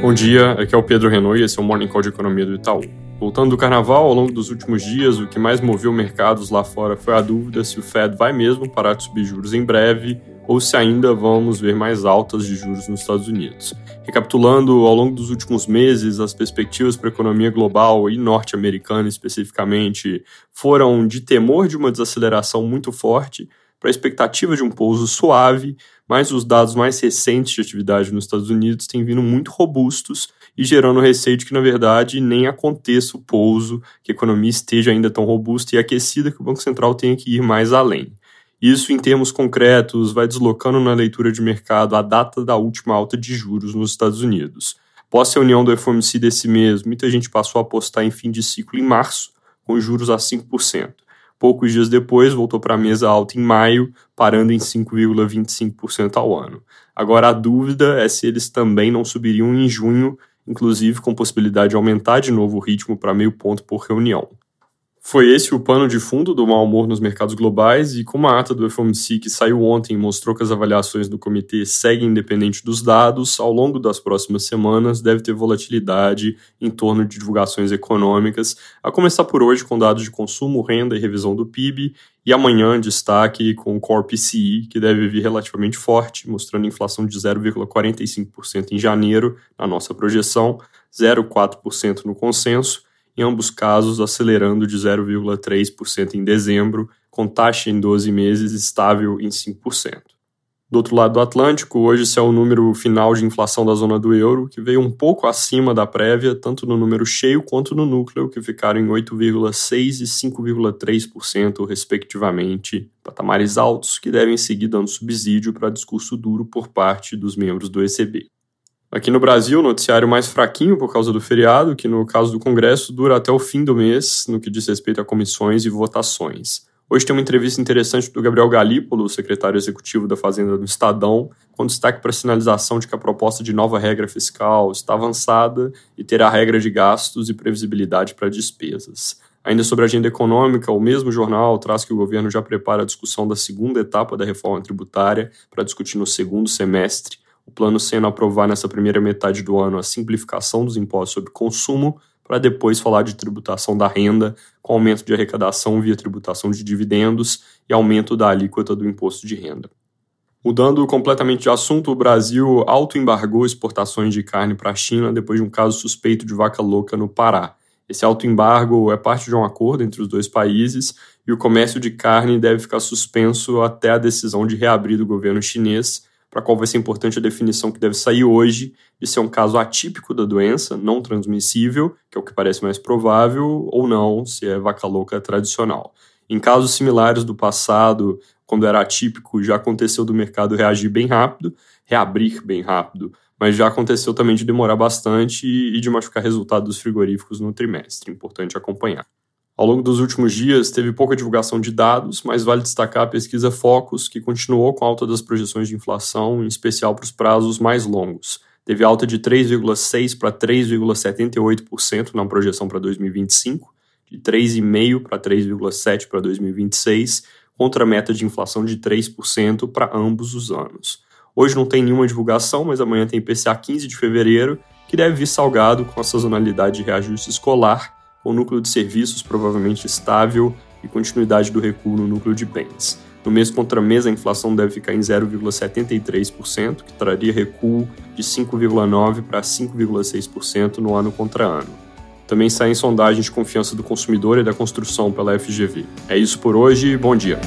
Bom dia, aqui é o Pedro Renault e esse é o Morning Call de Economia do Itaú. Voltando do carnaval, ao longo dos últimos dias, o que mais moveu mercados lá fora foi a dúvida se o Fed vai mesmo parar de subir juros em breve ou se ainda vamos ver mais altas de juros nos Estados Unidos. Recapitulando, ao longo dos últimos meses, as perspectivas para a economia global e norte-americana especificamente foram de temor de uma desaceleração muito forte para a expectativa de um pouso suave, mas os dados mais recentes de atividade nos Estados Unidos têm vindo muito robustos e gerando receio de que, na verdade, nem aconteça o pouso, que a economia esteja ainda tão robusta e aquecida que o Banco Central tenha que ir mais além. Isso, em termos concretos, vai deslocando na leitura de mercado a data da última alta de juros nos Estados Unidos. Após a reunião do FOMC desse mês, muita gente passou a apostar em fim de ciclo em março, com juros a 5%. Poucos dias depois, voltou para a mesa alta em maio, parando em 5,25% ao ano. Agora, a dúvida é se eles também não subiriam em junho, inclusive com possibilidade de aumentar de novo o ritmo para meio ponto por reunião. Foi esse o pano de fundo do mau humor nos mercados globais e como a ata do FOMC que saiu ontem mostrou que as avaliações do comitê seguem independente dos dados, ao longo das próximas semanas deve ter volatilidade em torno de divulgações econômicas, a começar por hoje com dados de consumo, renda e revisão do PIB, e amanhã destaque com o Core PCI, que deve vir relativamente forte, mostrando inflação de 0,45% em janeiro na nossa projeção, 0,4% no consenso, em ambos casos acelerando de 0,3% em dezembro, com taxa em 12 meses estável em 5%. Do outro lado do Atlântico, hoje esse é o número final de inflação da zona do euro, que veio um pouco acima da prévia, tanto no número cheio quanto no núcleo, que ficaram em 8,6% e 5,3%, respectivamente, patamares altos que devem seguir dando subsídio para discurso duro por parte dos membros do ECB. Aqui no Brasil, o noticiário mais fraquinho por causa do feriado, que no caso do Congresso dura até o fim do mês, no que diz respeito a comissões e votações. Hoje tem uma entrevista interessante do Gabriel Galípolo, secretário executivo da Fazenda do Estadão, com destaque para a sinalização de que a proposta de nova regra fiscal está avançada e terá regra de gastos e previsibilidade para despesas. Ainda sobre a agenda econômica, o mesmo jornal traz que o governo já prepara a discussão da segunda etapa da reforma tributária para discutir no segundo semestre o plano sendo aprovar nessa primeira metade do ano a simplificação dos impostos sobre consumo, para depois falar de tributação da renda, com aumento de arrecadação via tributação de dividendos e aumento da alíquota do imposto de renda. Mudando completamente de assunto, o Brasil autoembargou exportações de carne para a China depois de um caso suspeito de vaca louca no Pará. Esse autoembargo é parte de um acordo entre os dois países e o comércio de carne deve ficar suspenso até a decisão de reabrir do governo chinês, para qual vai ser importante a definição que deve sair hoje de ser um caso atípico da doença, não transmissível, que é o que parece mais provável, ou não, se é vaca louca tradicional. Em casos similares do passado, quando era atípico, já aconteceu do mercado reagir bem rápido, reabrir bem rápido, mas já aconteceu também de demorar bastante e de machucar resultado dos frigoríficos no trimestre. Importante acompanhar. Ao longo dos últimos dias, teve pouca divulgação de dados, mas vale destacar a pesquisa Focus, que continuou com alta das projeções de inflação, em especial para os prazos mais longos. Teve alta de 3,6% para 3,78% na projeção para 2025, de 3,5% para 3,7% para 2026, contra a meta de inflação de 3% para ambos os anos. Hoje não tem nenhuma divulgação, mas amanhã tem IPCA 15 de fevereiro, que deve vir salgado com a sazonalidade de reajuste escolar com o núcleo de serviços provavelmente estável e continuidade do recuo no núcleo de bens. No mês contra mês, a inflação deve ficar em 0,73%, que traria recuo de 5,9% para 5,6% no ano contra ano. Também saem sondagens de confiança do consumidor e da construção pela FGV. É isso por hoje, bom dia.